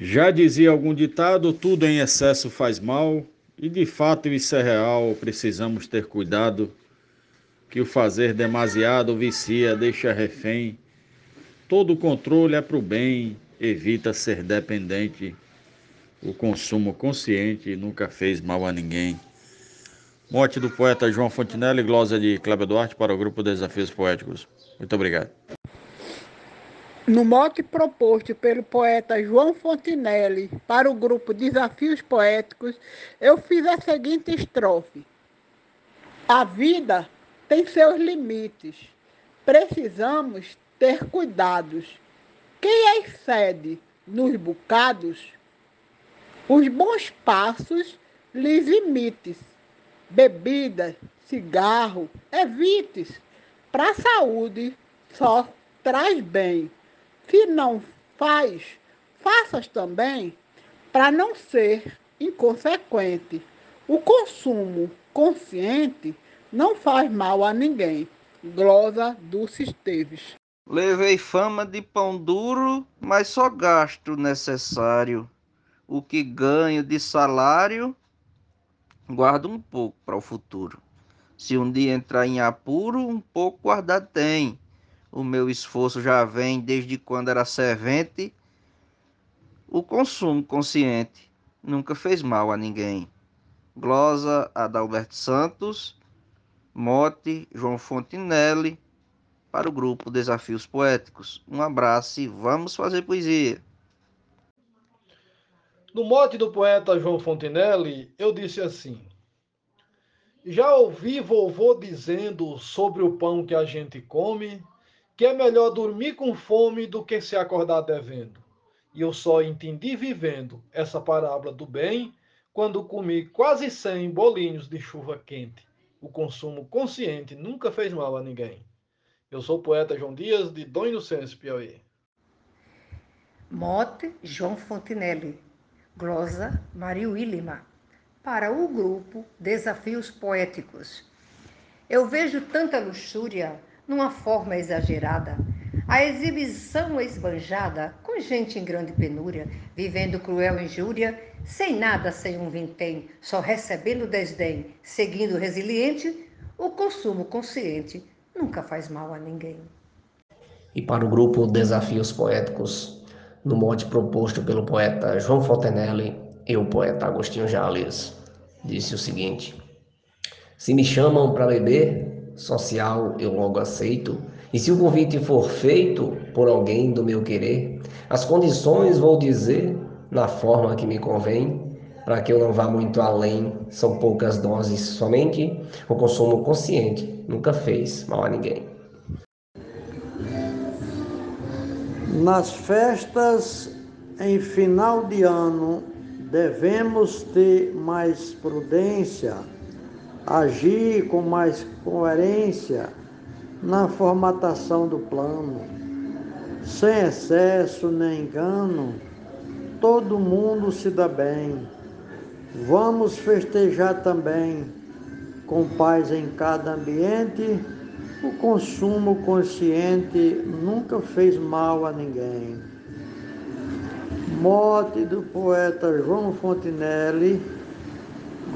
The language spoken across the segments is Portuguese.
Já dizia algum ditado: tudo em excesso faz mal, e de fato isso é real. Precisamos ter cuidado, que o fazer demasiado vicia, deixa refém. Todo controle é para o bem, evita ser dependente. O consumo consciente nunca fez mal a ninguém. Morte do poeta João Fontinelli, glosa de Cléber Duarte para o grupo Desafios Poéticos. Muito obrigado. No mote proposto pelo poeta João Fontinelli para o grupo Desafios Poéticos, eu fiz a seguinte estrofe: A vida tem seus limites. Precisamos ter cuidados. Quem excede nos bocados, os bons passos lhes imites bebida, cigarro, evites. Para a saúde só traz bem. Se não faz, faças também para não ser inconsequente. O consumo consciente não faz mal a ninguém. Glosa Dulce Esteves. Levei fama de pão duro, mas só gasto necessário. O que ganho de salário guarda um pouco para o futuro. Se um dia entrar em apuro, um pouco guardado tem. O meu esforço já vem desde quando era servente. O consumo consciente nunca fez mal a ninguém. Glosa Adalberto Santos, Mote João Fontinelli, para o grupo Desafios Poéticos. Um abraço e vamos fazer poesia. No mote do poeta João Fontenelle, eu disse assim: Já ouvi vovô dizendo sobre o pão que a gente come, que é melhor dormir com fome do que se acordar devendo. E eu só entendi vivendo essa parábola do bem quando comi quase 100 bolinhos de chuva quente. O consumo consciente nunca fez mal a ninguém. Eu sou o poeta João Dias, de Dom Inocêncio, Piauí. Mote João Fontenelle glosa Maria Willima, para o grupo Desafios Poéticos. Eu vejo tanta luxúria numa forma exagerada, a exibição esbanjada, com gente em grande penúria, vivendo cruel injúria, sem nada, sem um vintém, só recebendo desdém, seguindo resiliente, o consumo consciente nunca faz mal a ninguém. E para o grupo Desafios Poéticos, no mote proposto pelo poeta João Fontenelle e o poeta Agostinho Jales, disse o seguinte: Se me chamam para beber, social eu logo aceito, e se o convite for feito por alguém do meu querer, as condições vou dizer na forma que me convém, para que eu não vá muito além, são poucas doses somente, o consumo consciente nunca fez mal a ninguém. Nas festas em final de ano, devemos ter mais prudência, agir com mais coerência na formatação do plano, sem excesso nem engano, todo mundo se dá bem. Vamos festejar também, com paz em cada ambiente o consumo consciente nunca fez mal a ninguém. Morte do poeta João Fontinelli,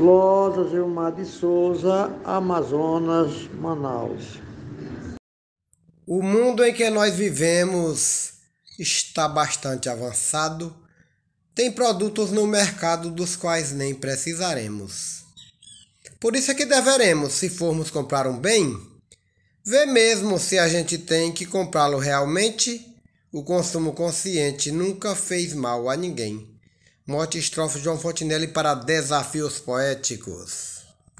Glosa Gilmar de Souza, Amazonas, Manaus. O mundo em que nós vivemos está bastante avançado. Tem produtos no mercado dos quais nem precisaremos. Por isso é que deveremos, se formos comprar um bem, Vê mesmo se a gente tem que comprá-lo realmente. O consumo consciente nunca fez mal a ninguém. Mote estrofe João Fontinelli para Desafios Poéticos.